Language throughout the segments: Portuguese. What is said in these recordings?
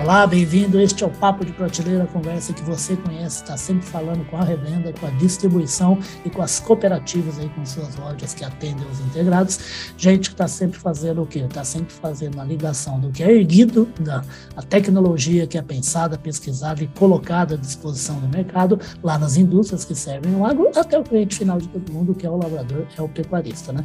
Olá, bem-vindo. Este é o Papo de Prateleira, a conversa que você conhece, está sempre falando com a revenda, com a distribuição e com as cooperativas aí, com suas lojas que atendem os integrados. Gente que está sempre fazendo o quê? Está sempre fazendo a ligação do que é erguido, da a tecnologia que é pensada, pesquisada e colocada à disposição do mercado, lá nas indústrias que servem o agro, até o cliente final de todo mundo, que é o lavrador, é o pecuarista, né?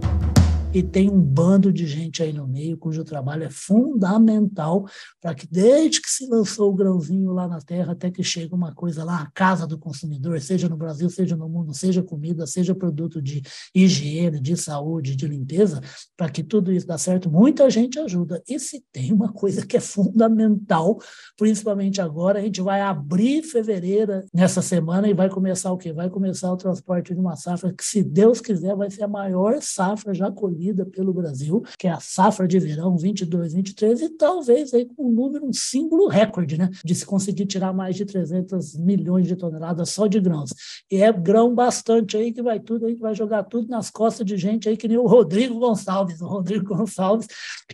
e tem um bando de gente aí no meio cujo trabalho é fundamental para que, desde que se lançou o grãozinho lá na terra até que chega uma coisa lá, a casa do consumidor, seja no Brasil, seja no mundo, seja comida, seja produto de higiene, de saúde, de limpeza, para que tudo isso dê certo, muita gente ajuda. E se tem uma coisa que é fundamental, principalmente agora, a gente vai abrir fevereiro nessa semana e vai começar o quê? Vai começar o transporte de uma safra que, se Deus quiser, vai ser a maior safra já colhida colhida pelo Brasil, que é a safra de verão 22, 23, e talvez aí com um número, um símbolo recorde, né? De se conseguir tirar mais de 300 milhões de toneladas só de grãos. E é grão bastante aí que vai tudo, aí que vai jogar tudo nas costas de gente aí que nem o Rodrigo Gonçalves, o Rodrigo Gonçalves,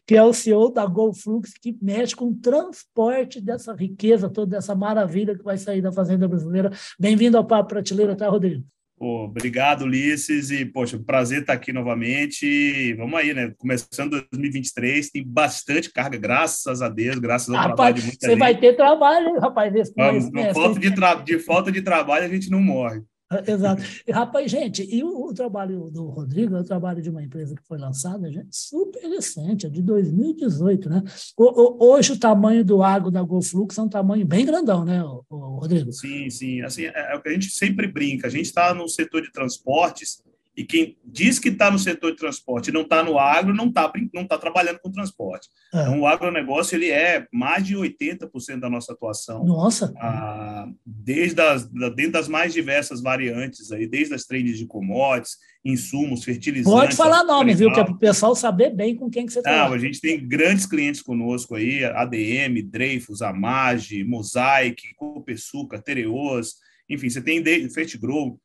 que é o CEO da Golflux, que mexe com o transporte dessa riqueza, toda essa maravilha que vai sair da fazenda brasileira. Bem-vindo ao Papo Prateleira, tá, Rodrigo? Obrigado, Ulisses, e, poxa, prazer estar aqui novamente. Vamos aí, né? Começando 2023, tem bastante carga, graças a Deus, graças ao rapaz, trabalho de muita Você gente. vai ter trabalho, rapaz, Vamos, falta de, tra... de falta de trabalho, a gente não morre. Exato. E, rapaz, gente, e o, o, trabalho do Rodrigo é o trabalho de uma empresa que foi lançada, gente, super recente, é de 2018, né? O, o, hoje o tamanho do água da GoFlux é um tamanho bem grandão, né, Rodrigo? Sim, sim. Assim, é, é o que a gente sempre brinca. A gente está no setor de transportes e quem diz que está no setor de transporte e não está no agro, não está não tá trabalhando com transporte. É. Então, o agronegócio ele é mais de 80% da nossa atuação. Nossa! Ah, desde as, dentro das mais diversas variantes, aí, desde as trades de commodities, insumos, fertilizantes. Pode falar nome, viu? Que é para o pessoal saber bem com quem que você está. A gente tem grandes clientes conosco aí, ADM, Dreyfus, Amage, Mosaic, Copesuca, Tereos, enfim, você tem Fertigrow,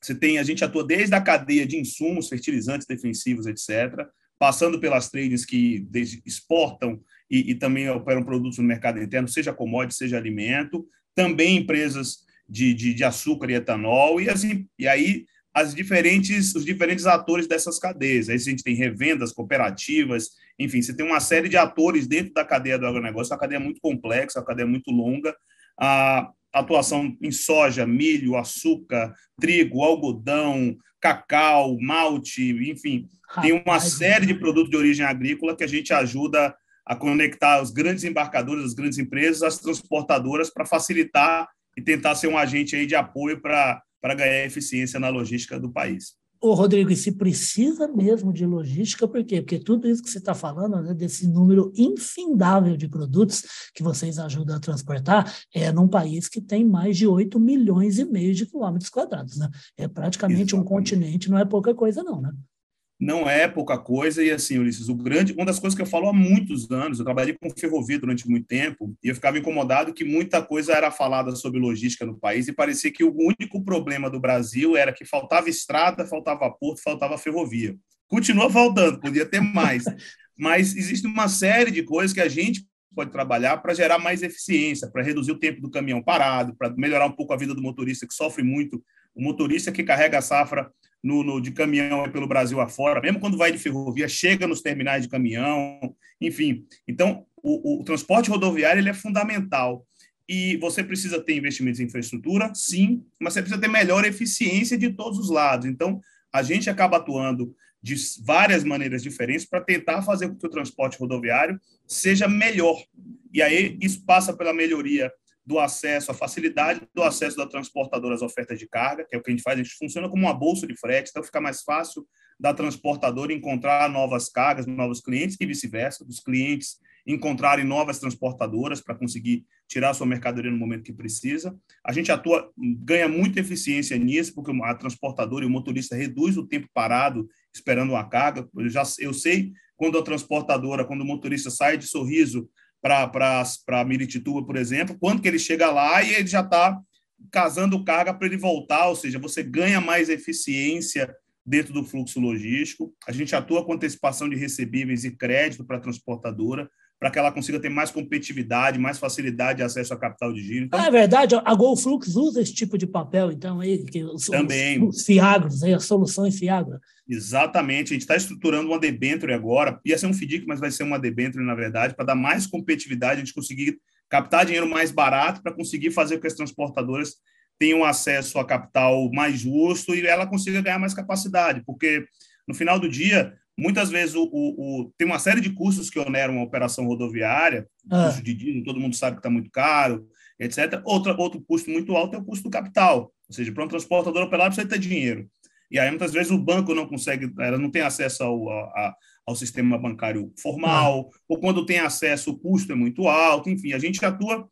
você tem, a gente atua desde a cadeia de insumos, fertilizantes defensivos, etc., passando pelas trades que exportam e, e, também operam produtos no mercado interno, seja commodity, seja alimento, também empresas de, de, de açúcar e etanol, e, assim, e aí as diferentes, os diferentes atores dessas cadeias. Aí a gente tem revendas, cooperativas, enfim, você tem uma série de atores dentro da cadeia do agronegócio, é uma cadeia muito complexa, uma cadeia muito longa. Ah, atuação em soja, milho, açúcar, trigo, algodão, cacau, malte, enfim, Rapaz, tem uma série de produtos de origem agrícola que a gente ajuda a conectar os grandes embarcadores, as grandes empresas, as transportadoras para facilitar e tentar ser um agente aí de apoio para ganhar eficiência na logística do país. Ô, Rodrigo, e se precisa mesmo de logística, por quê? Porque tudo isso que você está falando, né, desse número infindável de produtos que vocês ajudam a transportar, é num país que tem mais de 8 milhões e meio de quilômetros quadrados. Né? É praticamente Exatamente. um continente, não é pouca coisa, não, né? Não é pouca coisa. E assim, Ulisses, o grande, uma das coisas que eu falo há muitos anos, eu trabalhei com ferrovia durante muito tempo, e eu ficava incomodado que muita coisa era falada sobre logística no país, e parecia que o único problema do Brasil era que faltava estrada, faltava porto, faltava ferrovia. Continua faltando, podia ter mais. Mas existe uma série de coisas que a gente pode trabalhar para gerar mais eficiência, para reduzir o tempo do caminhão parado, para melhorar um pouco a vida do motorista que sofre muito, o motorista que carrega a safra no, no, de caminhão pelo Brasil afora, mesmo quando vai de ferrovia, chega nos terminais de caminhão, enfim. Então, o, o transporte rodoviário ele é fundamental. E você precisa ter investimentos em infraestrutura, sim, mas você precisa ter melhor eficiência de todos os lados. Então, a gente acaba atuando de várias maneiras diferentes para tentar fazer com que o transporte rodoviário seja melhor. E aí isso passa pela melhoria do acesso, a facilidade do acesso da transportadora às ofertas de carga, que é o que a gente faz, a gente funciona como uma bolsa de frete, então fica mais fácil da transportadora encontrar novas cargas, novos clientes e vice-versa, dos clientes encontrarem novas transportadoras para conseguir tirar sua mercadoria no momento que precisa. A gente atua, ganha muita eficiência nisso, porque a transportadora e o motorista reduz o tempo parado esperando uma carga. Eu já eu sei quando a transportadora, quando o motorista sai de Sorriso para Miritituba, por exemplo, quando que ele chega lá e ele já está casando carga para ele voltar, ou seja, você ganha mais eficiência dentro do fluxo logístico. A gente atua com antecipação de recebíveis e crédito para a transportadora, para que ela consiga ter mais competitividade, mais facilidade de acesso a capital de giro. Então, ah, é verdade, a GoFlux usa esse tipo de papel, então, aí, que os, também. os, os Fiagros, aí, as soluções Fiagro. Exatamente, a gente está estruturando uma debenture agora, ia ser um FDIC, mas vai ser uma debenture, na verdade, para dar mais competitividade, a gente conseguir captar dinheiro mais barato para conseguir fazer com que as transportadoras tenham acesso a capital mais justo e ela consiga ganhar mais capacidade, porque no final do dia, muitas vezes o, o, o tem uma série de custos que oneram a operação rodoviária, ah. custo de diesel, todo mundo sabe que está muito caro, etc. Outra, outro custo muito alto é o custo do capital, ou seja, para um transportador operar precisa ter dinheiro. E aí, muitas vezes, o banco não consegue, ela não tem acesso ao, a, ao sistema bancário formal, ah. ou quando tem acesso, o custo é muito alto, enfim, a gente atua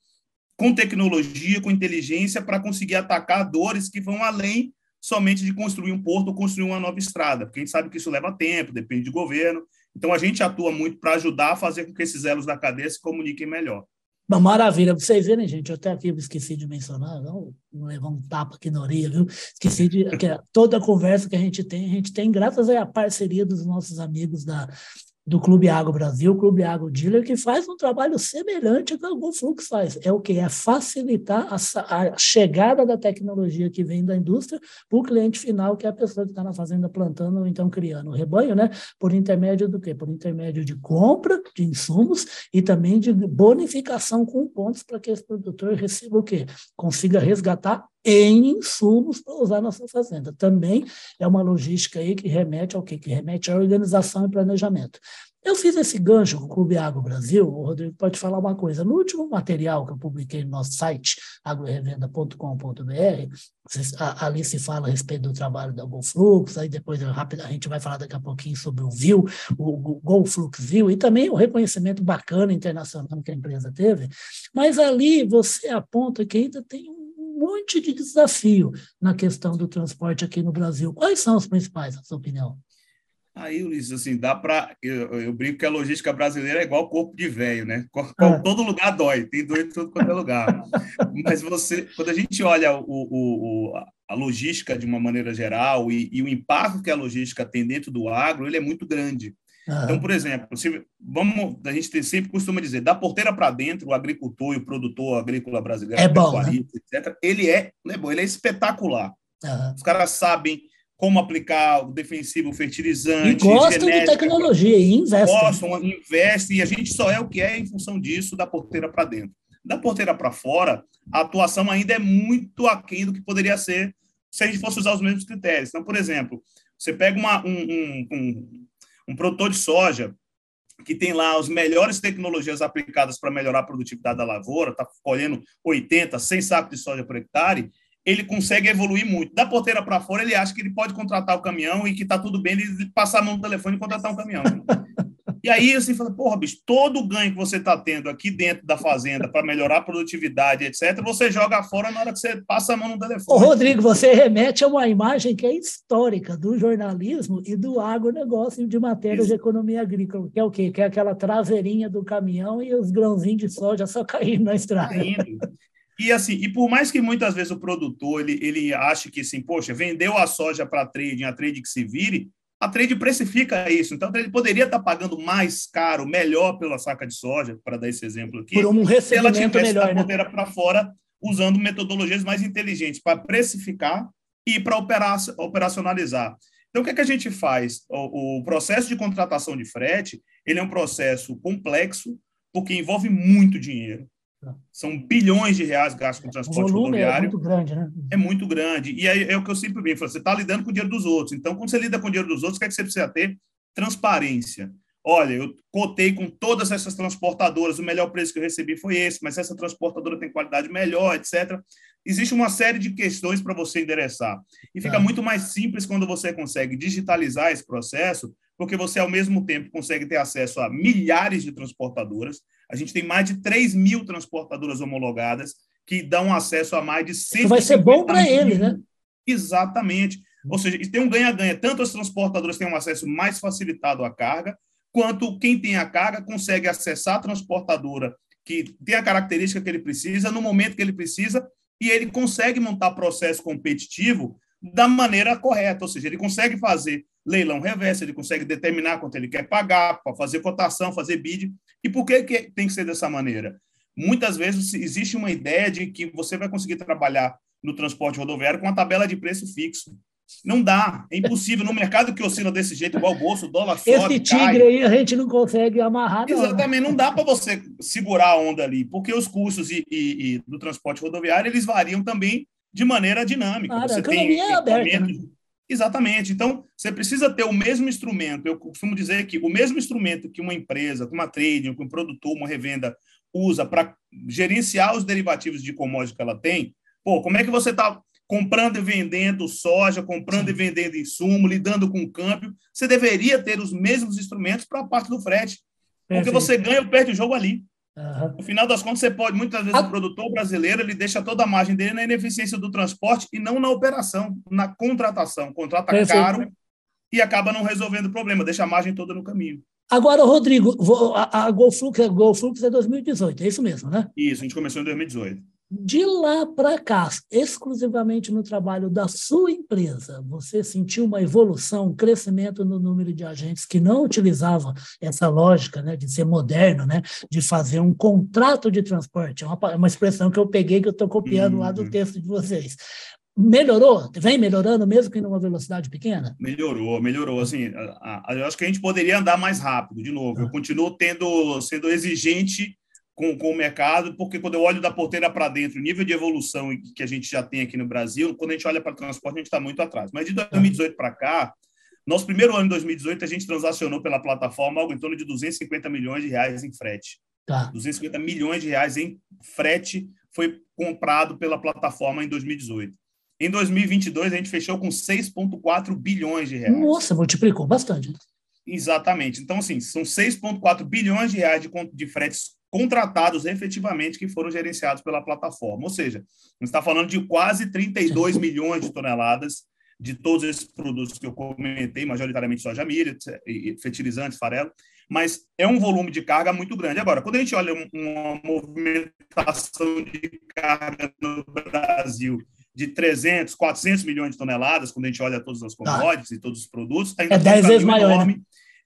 com tecnologia, com inteligência, para conseguir atacar dores que vão além somente de construir um porto ou construir uma nova estrada, porque a gente sabe que isso leva tempo, depende de governo. Então, a gente atua muito para ajudar a fazer com que esses elos da cadeia se comuniquem melhor. Uma maravilha. Vocês verem, gente, eu até aqui esqueci de mencionar, não, não levar um tapa aqui na orelha, viu? Esqueci de. Que toda a conversa que a gente tem, a gente tem graças à parceria dos nossos amigos da do Clube Água Brasil, Clube Água Dealer, que faz um trabalho semelhante ao que o Flux faz. É o que? É facilitar a, a, chegada da tecnologia que vem da indústria para o cliente final, que é a pessoa que está na fazenda plantando ou então criando o rebanho, né? Por intermédio do quê? Por intermédio de compra de insumos e também de bonificação com pontos para que esse produtor receba o quê? Consiga resgatar em insumos para usar na sua fazenda. Também é uma logística aí que remete ao quê? Que remete à organização e planejamento. Eu fiz esse gancho com o Clube Agro Brasil, o Rodrigo pode falar uma coisa. No último material que eu publiquei no nosso site, agrorevenda.com.br, ali se fala a respeito do trabalho da GoFlux, aí depois rápido, a gente vai falar daqui a pouquinho sobre o VIL, o GoFlux VIL, e também o reconhecimento bacana internacional que a empresa teve. Mas ali você aponta que ainda tem um monte de desafio na questão do transporte aqui no Brasil. Quais são os principais, na sua opinião? Aí, Ulisses, assim, dá para. Eu, eu, brinco que a logística brasileira é igual corpo de velho, né? É. Todo lugar dói, tem dor em todo quanto é lugar. Mas você, quando a gente olha o, o, o, a logística de uma maneira geral e, e, o impacto que a logística tem dentro do agro, ele é muito grande. Uhum. Então, por exemplo, se, vamos, a gente sempre costuma dizer, da porteira para dentro, o agricultor e o produtor agrícola brasileiro, é bom, né? etc., ele é, é bom, ele é espetacular. Uhum. Os caras sabem como aplicar o defensivo fertilizante. E gostam genética, de tecnologia e investem. Gostam, investem, e a gente só é o que é em função disso, da porteira para dentro. Da porteira para fora, a atuação ainda é muito aquém do que poderia ser se a gente fosse usar os mesmos critérios. Então, por exemplo, você pega uma, um, um, um um produtor de soja que tem lá as melhores tecnologias aplicadas para melhorar a produtividade da lavoura, está colhendo 80, 100 sacos de soja por hectare, ele consegue evoluir muito. Da porteira para fora, ele acha que ele pode contratar o caminhão e que está tudo bem ele passar a mão no telefone e contratar um caminhão. E aí, assim, fala, porra, bicho, todo o ganho que você está tendo aqui dentro da fazenda para melhorar a produtividade, etc., você joga fora na hora que você passa a mão no telefone. Ô, Rodrigo, você remete a uma imagem que é histórica do jornalismo e do agronegócio de matérias Isso. de economia agrícola, que é o quê? Que é aquela traseirinha do caminhão e os grãozinhos de soja só caindo na estrada. E assim, e por mais que muitas vezes o produtor ele, ele ache que assim, poxa, vendeu a soja para trading, a trade que se vire, a trade precifica isso. Então, ele poderia estar pagando mais caro, melhor pela saca de soja, para dar esse exemplo aqui, por um recebimento se ela tivesse melhor, né? para fora, usando metodologias mais inteligentes para precificar e para operacionalizar. Então, o que, é que a gente faz? O, o, processo de contratação de frete ele é um processo complexo, porque envolve muito dinheiro. São bilhões de reais gastos com transporte o volume rodoviário. É muito grande, né? É muito grande. E aí é o que eu sempre brinco: você está lidando com o dinheiro dos outros. Então, quando você lida com o dinheiro dos outros, o que, é que você precisa ter? Transparência. Olha, eu cotei com todas essas transportadoras, o melhor preço que eu recebi foi esse, mas essa transportadora tem qualidade melhor, etc. Existe uma série de questões para você endereçar. E fica é. muito mais simples quando você consegue digitalizar esse processo, porque você, ao mesmo tempo, consegue ter acesso a milhares de transportadoras, a gente tem mais de 3 mil transportadoras homologadas que dão acesso a mais de 100 Vai ser bom para ele, né? Exatamente. Ou seja, tem um ganha-ganha. Tanto as transportadoras têm um acesso mais facilitado à carga, quanto quem tem a carga consegue acessar a transportadora que tem a característica que ele precisa, no momento que ele precisa, e ele consegue montar processo competitivo da maneira correta, ou seja, ele consegue fazer leilão reverso, ele consegue determinar quanto ele quer pagar, para fazer cotação, fazer bid. E por que, que tem que ser dessa maneira? Muitas vezes existe uma ideia de que você vai conseguir trabalhar no transporte rodoviário com uma tabela de preço fixo. Não dá, é impossível. No mercado que oscila desse jeito, igual o bolso, o dólar sobe, Esse tigre cai. aí a gente não consegue amarrar. Não. Exatamente, não dá para você segurar a onda ali, porque os custos e, e, e, do transporte rodoviário eles variam também de maneira dinâmica. Claro, você tem é aberta. Né? Exatamente. Então, você precisa ter o mesmo instrumento. Eu costumo dizer que o mesmo instrumento que uma empresa, que uma trading, que um produtor, uma revenda usa para gerenciar os derivativos de commodity que ela tem. Pô, como é que você está comprando e vendendo soja, comprando e vendendo insumo, lidando com o câmbio, você deveria ter os mesmos instrumentos para a parte do frete. Porque você ganha ou perde o jogo ali. Uhum. No final das contas, você pode, muitas vezes, o produtor brasileiro ele deixa toda a margem dele na ineficiência do transporte e não na operação, na contratação. Contrata Perfeito. caro e acaba não resolvendo o problema, deixa a margem toda no caminho. Agora, Rodrigo, a, a GoFlux, a GoFlux é 2018, é isso mesmo, né? Isso, a gente começou em 2018. De lá para cá, exclusivamente no trabalho da sua empresa, você sentiu uma evolução, um crescimento no número de agentes que não utilizavam essa lógica né, de ser moderno, né, de fazer um contrato de transporte? É uma, é uma expressão que eu peguei, que eu estou copiando uhum. lá do uhum. texto de vocês. Melhorou? Vem melhorando, mesmo que numa velocidade pequena? Melhorou, melhorou. Assim, a, a, eu acho que a gente poderia andar mais rápido, de novo. Ah. Eu continuo tendo, sendo exigente com, com o mercado, porque quando eu olho da porteira para dentro, o nível de evolução que a gente já tem aqui no Brasil, quando a gente olha para o transporte, a gente está muito atrás. Mas de 2018 para cá, nosso primeiro ano de 2018, a gente transacionou pela plataforma algo em torno de 250 milhões de reais em frete. Tá. 250 milhões de reais em frete foi comprado pela plataforma em 2018. Em 2022, a gente fechou com 6,4 bilhões de reais. Nossa, multiplicou bastante. Exatamente. Então, assim, são 6,4 bilhões de reais de, de fretes contratados efetivamente que foram gerenciados pela plataforma. Ou seja, a gente está falando de quase 32 milhões de toneladas de todos esses produtos que eu comentei, majoritariamente soja milho, fertilizantes, farelo, mas é um volume de carga muito grande. Agora, quando a gente olha uma movimentação de carga no Brasil de 300, 400 milhões de toneladas, quando a gente olha todas as tá. commodities ah. e todos os produtos, ainda é 10 vezes maior. Né? Enorme, né?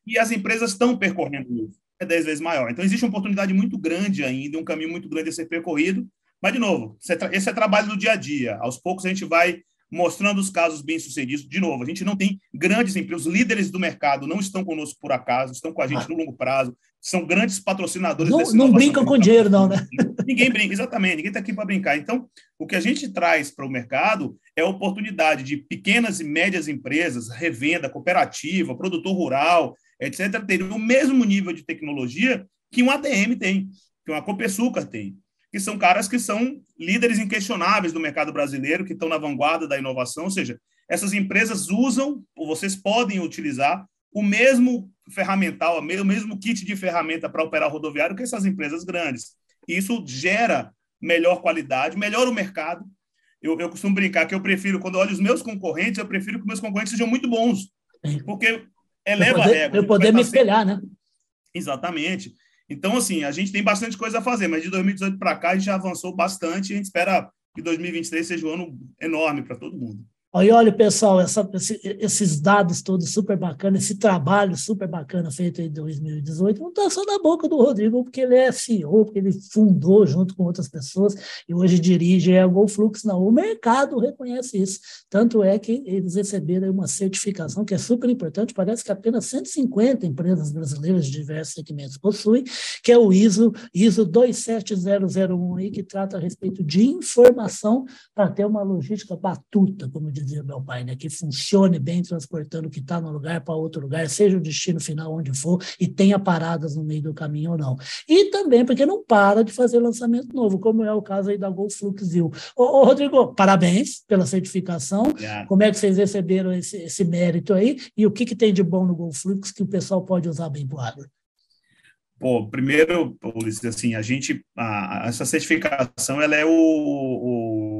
E as empresas estão percorrendo isso é 10 vezes maior. Então, existe uma oportunidade muito grande ainda, um caminho muito grande a ser percorrido. Mas, de novo, esse é trabalho do dia a dia. Aos poucos, a gente vai mostrando os casos bem-sucedidos. De novo, a gente não tem grandes empresas, os líderes do mercado não estão conosco por acaso, estão com a gente ah. no longo prazo, são grandes patrocinadores. Não, não brincam com dinheiro, não, né? Ninguém brinca, exatamente, ninguém está aqui para brincar. Então, o que a gente traz para o mercado é a oportunidade de pequenas e médias empresas, revenda, cooperativa, produtor rural, etc., terem o mesmo nível de tecnologia que um ATM tem, que uma Copesucar tem, que são caras que são líderes inquestionáveis do mercado brasileiro, que estão na vanguarda da inovação, ou seja, essas empresas usam, ou vocês podem utilizar, o mesmo ferramental, o mesmo kit de ferramenta para operar rodoviário que essas empresas grandes. E isso gera melhor qualidade, melhora o mercado. Eu, eu costumo brincar que eu prefiro, quando eu olho os meus concorrentes, eu prefiro que meus concorrentes sejam muito bons. Porque eleva poder, a régua. Eu poder me espelhar, né? Exatamente. Então, assim, a gente tem bastante coisa a fazer, mas de 2018 para cá a gente já avançou bastante e a gente espera que 2023 seja um ano enorme para todo mundo. Aí, olha, pessoal, essa, esses dados todos super bacanas, esse trabalho super bacana feito em 2018, não está só na boca do Rodrigo, porque ele é CEO, porque ele fundou junto com outras pessoas e hoje dirige a GoFlux. Não, o mercado reconhece isso. Tanto é que eles receberam uma certificação que é super importante, parece que apenas 150 empresas brasileiras de diversos segmentos possuem, que é o ISO, ISO 27001, aí, que trata a respeito de informação para ter uma logística batuta, como diz dizia meu pai, né? que funcione bem transportando o que está no lugar para outro lugar, seja o destino final onde for, e tenha paradas no meio do caminho ou não. E também porque não para de fazer lançamento novo, como é o caso aí da GoFluxil. Ô, ô Rodrigo, parabéns pela certificação. Como é que vocês receberam esse, esse mérito aí? E o que, que tem de bom no GoFlux que o pessoal pode usar bem para o agro? Pô, primeiro, Ulisses, assim, a gente, a, essa certificação, ela é o, o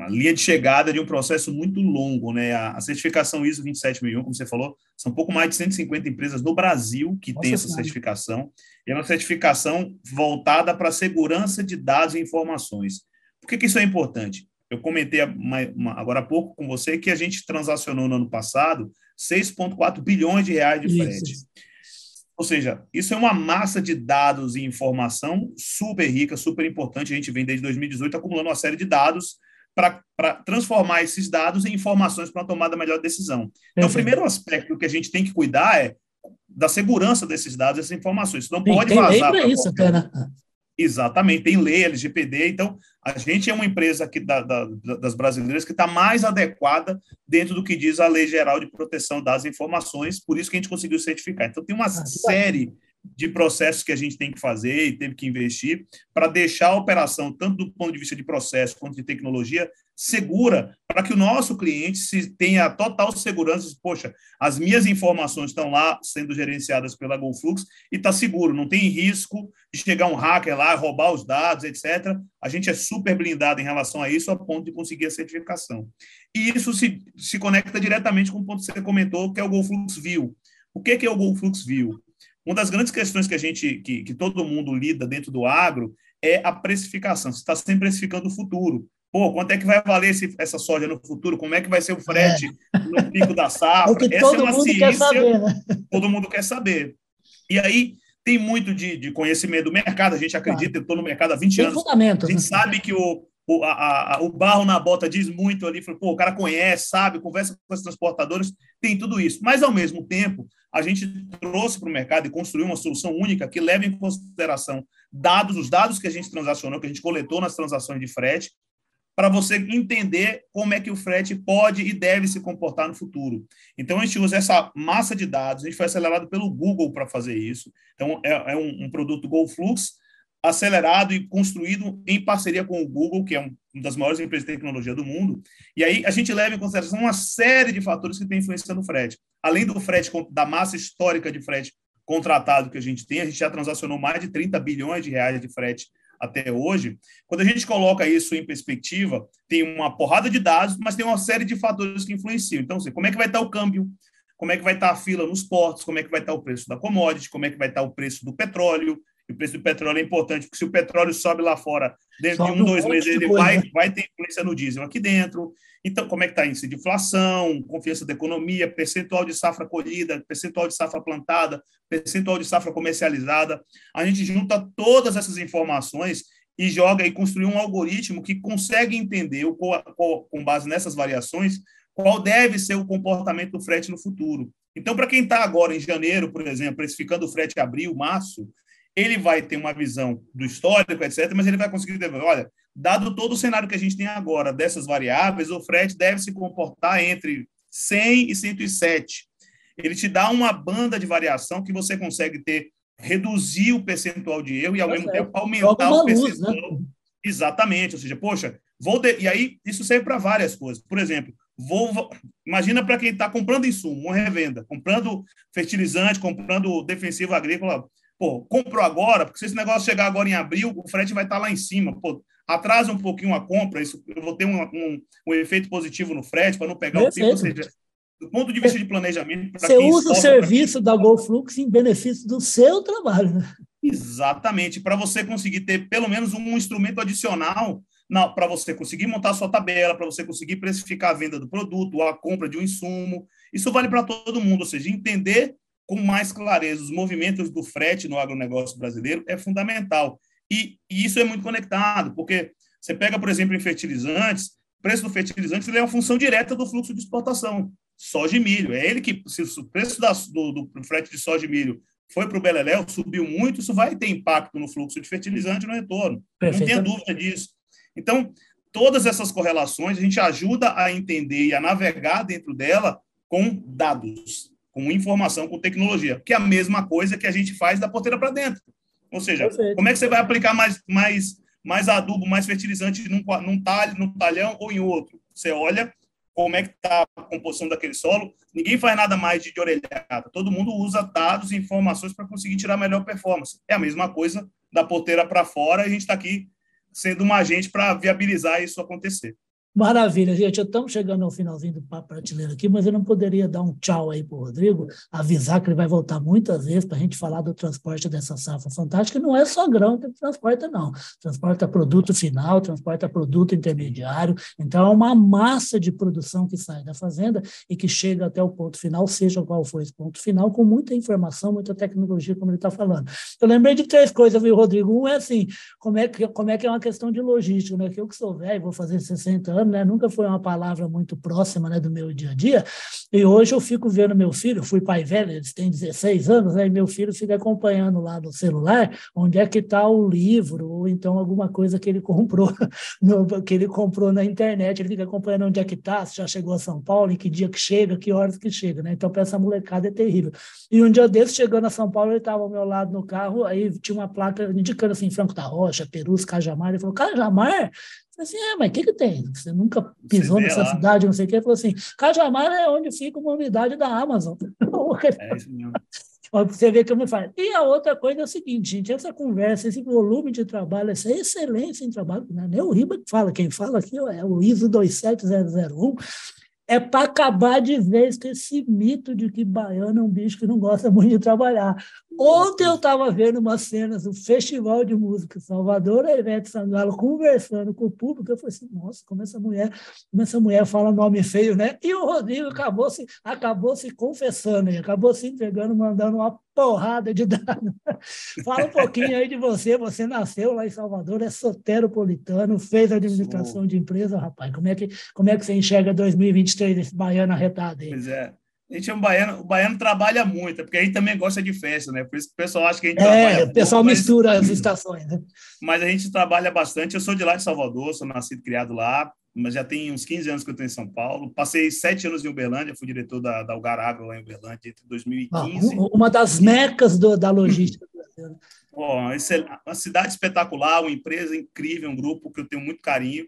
a linha de chegada de um processo muito longo, né? A, certificação ISO 27001, como você falou, são um pouco mais de 150 empresas no Brasil que têm essa certificação. E é uma certificação voltada para a segurança de dados e informações. Por que, que isso é importante? eu comentei agora há pouco com você que a gente transacionou no ano passado 6,4 bilhões de reais de frete. Isso. Ou seja, isso é uma massa de dados e informação super rica, super importante. A gente vem desde 2018 acumulando uma série de dados para transformar esses dados em informações para uma tomada melhor decisão. Então, o primeiro aspecto que a gente tem que cuidar é da segurança desses dados, dessas informações. Isso não pode tem vazar. Tem isso, até, né? Exatamente, tem lei LGPD, então a gente é uma empresa aqui da, da, das brasileiras que está mais adequada dentro do que diz a Lei Geral de Proteção das Informações, por isso que a gente conseguiu certificar. Então tem uma ah, série de processos que a gente tem que fazer e teve que investir para deixar a operação, tanto do ponto de vista de processo quanto de tecnologia, segura, para que o nosso cliente se tenha total segurança, de, poxa, as minhas informações estão lá sendo gerenciadas pela GoFlux e está seguro, não tem risco de chegar um hacker lá, roubar os dados, etc. A gente é super blindado em relação a isso, a ponto de conseguir a certificação. E isso se, se conecta diretamente com o ponto que você comentou, que é o GoFlux View. O que é o GoFlux View? Uma das grandes questões que a gente, que, que todo mundo lida dentro do agro é a precificação. Você está sempre precificando o futuro. Pô, quanto é que vai valer esse, essa soja no futuro? Como é que vai ser o frete é. no pico da safra? O que essa todo é uma mundo ciência, quer saber, né? todo mundo quer saber. E aí tem muito de, de conhecimento do mercado, a gente acredita, claro. eu estou no mercado há 20 tem anos. A gente né? sabe que o, o, a, a, o barro na bota diz muito ali, pô, o cara conhece, sabe, conversa com as transportadoras, tem tudo isso. Mas, ao mesmo tempo, a gente trouxe para o mercado e construiu uma solução única que leva em consideração dados, os dados que a gente transacionou, que a gente coletou nas transações de frete, para você entender como é que o frete pode e deve se comportar no futuro. Então, a gente usa essa massa de dados, a gente foi acelerado pelo Google para fazer isso. Então, é, é um, um, produto GoFlux acelerado e construído em parceria com o Google, que é um, uma das maiores empresas de tecnologia do mundo. E aí a gente leva em consideração uma série de fatores que tem influência no frete. Além do frete, da massa histórica de frete contratado que a gente tem, a gente já transacionou mais de 30 bilhões de reais de frete até hoje, quando a gente coloca isso em perspectiva, tem uma porrada de dados, mas tem uma série de fatores que influenciam. Então, assim, como é que vai estar o câmbio? Como é que vai estar a fila nos portos? Como é que vai estar o preço da commodity? Como é que vai estar o preço do petróleo? E o preço do petróleo é importante, porque se o petróleo sobe lá fora, dentro sobe de um, dois meses, ele vai, vai ter influência no diesel aqui dentro. Então, como é que está índice de inflação, confiança da economia, percentual de safra colhida, percentual de safra plantada, percentual de safra comercializada. A gente junta todas essas informações e joga e construi um algoritmo que consegue entender, com base nessas variações, qual deve ser o comportamento do frete no futuro. Então, para quem está agora em janeiro, por exemplo, precificando o frete abril, março, ele vai ter uma visão do histórico, etc., mas ele vai conseguir dizer, olha, dado todo o cenário que a gente tem agora dessas variáveis, o frete deve se comportar entre 100 e 107. Ele te dá uma banda de variação que você consegue ter, reduzir o percentual de erro e, ao tá mesmo tempo, aumentar o percentual. Luz, né? Exatamente, ou seja, poxa, vou de... e aí isso serve para várias coisas. Por exemplo, vou imagina para quem está comprando insumo, uma revenda, comprando fertilizante, comprando defensivo agrícola, Pô, comprou agora, porque se esse negócio chegar agora em abril, o frete vai estar lá em cima. Pô, atrasa um pouquinho a compra, isso, eu vou ter um, um, um efeito positivo no frete para não pegar Perfeito. o pico. Ou seja, do ponto de vista de planejamento. Você usa o serviço da GoFlux em benefício do seu trabalho. Né? Exatamente, para você conseguir ter pelo menos um instrumento adicional para você conseguir montar a sua tabela, para você conseguir precificar a venda do produto, ou a compra de um insumo. Isso vale para todo mundo, ou seja, entender com mais clareza os movimentos do frete no agronegócio brasileiro é fundamental. E, e, isso é muito conectado, porque você pega, por exemplo, em fertilizantes, o preço do fertilizante ele é uma função direta do fluxo de exportação. Soja e milho. É ele que, se o preço da, do, do frete de soja e milho foi para o Beleléu, subiu muito, isso vai ter impacto no fluxo de fertilizante no retorno. Não tenha dúvida disso. Então, todas essas correlações a gente ajuda a entender e a navegar dentro dela com dados com informação, com tecnologia, que é a mesma coisa que a gente faz da porteira para dentro. Ou seja, Perfeito. como é que você vai aplicar mais, mais, mais adubo, mais fertilizante num, num, talho, num talhão ou em outro? Você olha como é que está a composição daquele solo, ninguém faz nada mais de, de orelhada, todo mundo usa dados e informações para conseguir tirar melhor performance. É a mesma coisa da porteira para fora, e a gente está aqui sendo um agente para viabilizar isso acontecer. Maravilha, gente. Estamos chegando ao finalzinho do papo prateleiro aqui, mas eu não poderia dar um tchau aí para o Rodrigo, avisar que ele vai voltar muitas vezes para a gente falar do transporte dessa safra fantástica. Não é só grão que transporta, não. Transporta produto final, transporta produto intermediário. Então, é uma massa de produção que sai da fazenda e que chega até o ponto final, seja qual for esse ponto final, com muita informação, muita tecnologia, como ele está falando. Eu lembrei de três coisas, viu, Rodrigo? Um é assim, como é que, como é, que é uma questão de logística, né? Que eu que sou velho, vou fazer 60 anos, né? Nunca foi uma palavra muito próxima né, do meu dia a dia. E hoje eu fico vendo meu filho, fui pai velho, eles têm 16 anos, né? E meu filho fica acompanhando lá no celular onde é que está o livro, ou então alguma coisa que ele comprou, no, que ele comprou na internet. Ele fica acompanhando onde é que está, se já chegou a São Paulo, em que dia que chega, que horas que chega, né? Então, para essa molecada é terrível. E um dia desse, chegando a São Paulo, ele estava ao meu lado no carro, aí tinha uma placa indicando assim, Franco da Rocha, Perus, Cajamar. Ele falou, Cajamar? Falei assim, é, mas o que, que tem? Você nunca pisou nessa lá. cidade, não sei o quê. Ele falou assim, Cajamar é onde fica uma unidade da Amazon. É isso mesmo. Você vê como faz. E a outra coisa é o seguinte, gente, essa conversa, esse volume de trabalho, essa excelência em trabalho, não é nem o Riba que fala, quem fala aqui é o ISO 27001, é para acabar de vez com esse mito de que baiano é um bicho que não gosta muito de trabalhar. Ontem eu estava vendo umas cenas do Festival de Música Salvador, a Ivete Sangalo conversando com o público, eu falei assim, nossa, como essa mulher, como essa mulher fala nome feio, né? E o Rodrigo acabou se, acabou se confessando, acabou se entregando, mandando uma porrada de dados. Fala um pouquinho aí de você, você nasceu lá em Salvador, é soteropolitano, fez administração de empresa, rapaz, como é que, como é que você enxerga 2023, esse baiano arretado aí? Pois é, a gente é um baiano, o baiano trabalha muito, porque a gente também gosta de festa, né? Por isso que o pessoal acha que a gente é, trabalha. o pessoal pouco, mistura mas... as estações, né? Mas a gente trabalha bastante. Eu sou de lá de Salvador, sou nascido e criado lá, mas já tem uns 15 anos que eu estou em São Paulo. Passei sete anos em Uberlândia, fui diretor da, da Algar Agro lá em Uberlândia entre 2015. Ah, uma das mecas do, da logística brasileira. uma cidade espetacular, uma empresa incrível, um grupo que eu tenho muito carinho.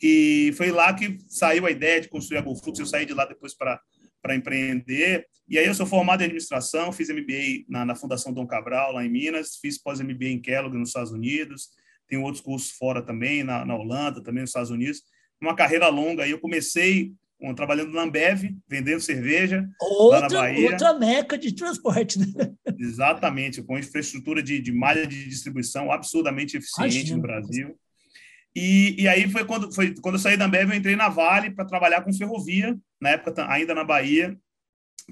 E foi lá que saiu a ideia de construir a GoFlux. Eu saí de lá depois para para empreender. E aí eu sou formado em administração, fiz MBA na, na Fundação Dom Cabral, lá em Minas, fiz pós-MBA em Kellogg, nos Estados Unidos, tenho outros cursos fora também, na, na Holanda, também nos Estados Unidos. Uma carreira longa, aí eu comecei um, trabalhando na Ambev, vendendo cerveja outra, lá na Bahia. Outra meca de transporte, né? Exatamente, com infraestrutura de, de malha de distribuição absurdamente eficiente Imagina, no Brasil. E, e aí foi quando, foi quando eu saí da Ambev, eu entrei na Vale para trabalhar com ferrovia, na época ainda na Bahia,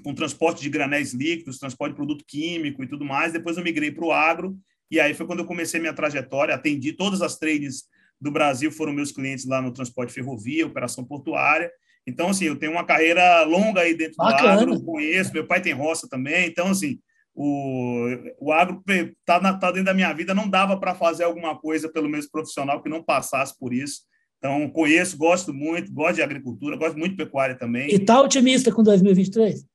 com transporte de granéis líquidos, transporte de produto químico e tudo mais. Depois eu migrei para o agro, e aí foi quando eu comecei minha trajetória, atendi todas as trades do Brasil, foram meus clientes lá no transporte ferrovia, operação portuária. Então, assim, eu tenho uma carreira longa aí dentro Bacana. do agro, conheço, meu pai tem roça também, então, assim, o, o agro está tá dentro da minha vida, não dava para fazer alguma coisa pelo menos profissional que não passasse por isso. Então, conheço, gosto muito, gosto de agricultura, gosto muito de pecuária também. E está otimista com 2023?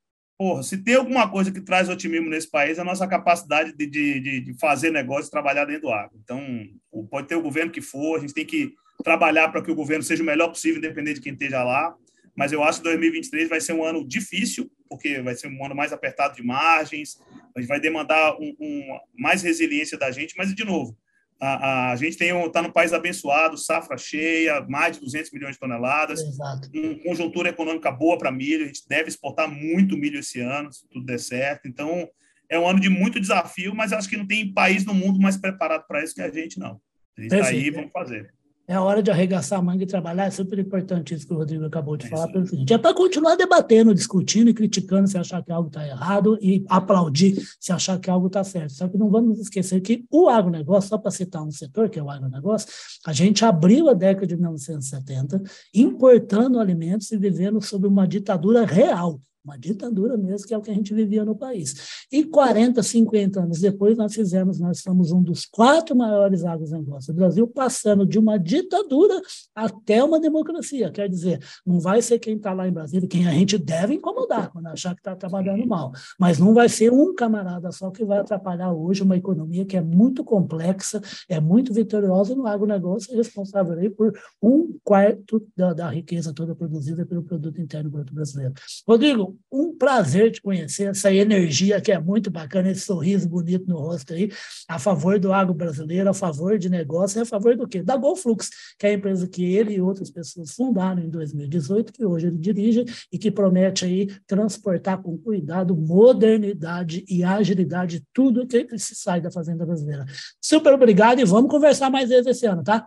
Porra, se tem alguma coisa que traz otimismo nesse país, é a nossa capacidade de, de, de fazer negócio e trabalhar dentro do agro. Então, pode ter o governo que for, a gente tem que trabalhar para que o governo seja o melhor possível, independente de quem esteja lá. Mas eu acho que 2023 vai ser um ano difícil, porque vai ser um ano mais apertado de margens, a gente vai demandar um, um, mais resiliência da gente, mas, de novo, a, a gente está no país abençoado, safra cheia, mais de 200 milhões de toneladas, Exato. uma conjuntura econômica boa para milho, a gente deve exportar muito milho esse ano, se tudo der certo. Então, é um ano de muito desafio, mas acho que não tem país no mundo mais preparado para isso que a gente, não. A gente está aí, vamos fazer. É a hora de arregaçar a manga e trabalhar. É super importante isso que o Rodrigo acabou de é falar. Pelo seguinte, é para continuar debatendo, discutindo e criticando se achar que algo está errado e aplaudir se achar que algo está certo. Só que não vamos esquecer que o agronegócio, só para citar um setor, que é o agronegócio, a gente abriu a década de 1970 importando alimentos e vivendo sob uma ditadura real uma ditadura mesmo, que é o que a gente vivia no país. E 40, 50 anos depois, nós fizemos, nós somos um dos quatro maiores agronegócios do Brasil, passando de uma ditadura até uma democracia. Quer dizer, não vai ser quem está lá em Brasília, quem a gente deve incomodar quando achar que está trabalhando mal, mas não vai ser um camarada só que vai atrapalhar hoje uma economia que é muito complexa, é muito vitoriosa no agronegócio, é responsável aí por um quarto da, da riqueza toda produzida pelo produto interno bruto brasileiro. Rodrigo, Um prazer te conhecer, essa energia que é muito bacana, esse sorriso bonito no rosto aí, a favor do agro brasileiro, a favor de negócio, a favor do quê? Da Golflux, que é a empresa que ele e outras pessoas fundaram em 2018, que hoje ele dirige e que promete aí transportar com cuidado, modernidade e agilidade tudo que se sai da fazenda brasileira. Super obrigado e vamos conversar mais vezes esse ano, tá?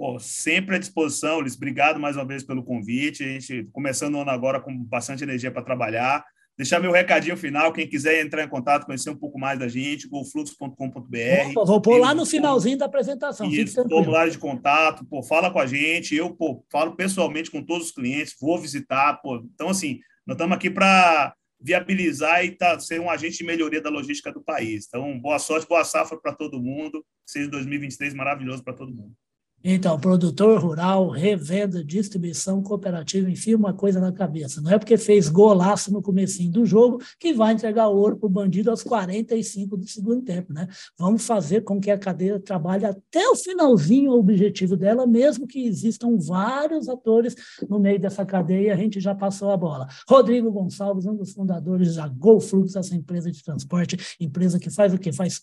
Pô, sempre à disposição, Luiz. Obrigado mais uma vez pelo convite. A gente começando o ano agora com bastante energia para trabalhar. Deixar meu recadinho final, quem quiser entrar em contato, conhecer um pouco mais da gente, golflux.com.br. Vou pôr lá no finalzinho da apresentação. Isso, formulário de contato, pô, fala com a gente. Eu pô, falo pessoalmente com todos os clientes, vou visitar. Pô. Então, assim, nós estamos aqui para viabilizar e tá, ser um agente de melhoria da logística do país. Então, boa sorte, boa safra para todo mundo. Seja 2023 maravilhoso para todo mundo. Então, produtor rural, revenda, distribuição cooperativa, enfia uma coisa na cabeça. Não é porque fez golaço no comecinho do jogo que vai entregar ouro para o bandido aos 45 do segundo tempo, né? Vamos fazer com que a cadeia trabalhe até o finalzinho o objetivo dela, mesmo que existam vários atores no meio dessa cadeia, a gente já passou a bola. Rodrigo Gonçalves, um dos fundadores da GoFlux, essa empresa de transporte, empresa que faz o quê? Faz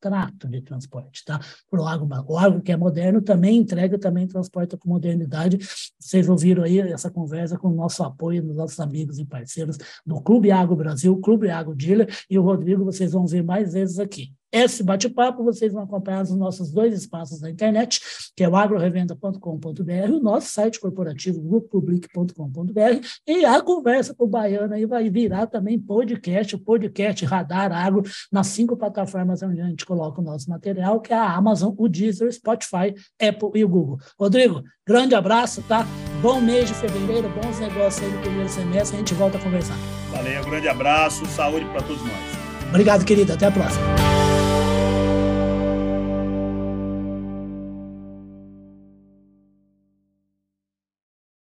contrato de transporte, tá? O agro, o agro que é moderno também entrega também transporta com modernidade. Vocês ouviram aí essa conversa com o nosso apoio dos nossos amigos e parceiros do Clube Água Brasil, Clube Água Dealer, e o Rodrigo vocês vão ver mais vezes aqui. Esse bate-papo vocês vão acompanhar nos nossos dois espaços da internet, que é o agrorevenda.com.br, o nosso site corporativo, grupopublic.com.br, e a conversa com o Baiano aí vai virar também podcast, o podcast Radar Agro, nas cinco plataformas onde a gente coloca o nosso material, que é a Amazon, o Deezer, Spotify, Apple e o Google. Rodrigo, grande abraço, tá? Bom mês de fevereiro, bons negócios aí no primeiro semestre, a gente volta a conversar. Valeu, grande abraço, saúde para todos nós. Obrigado, querido, até a próxima.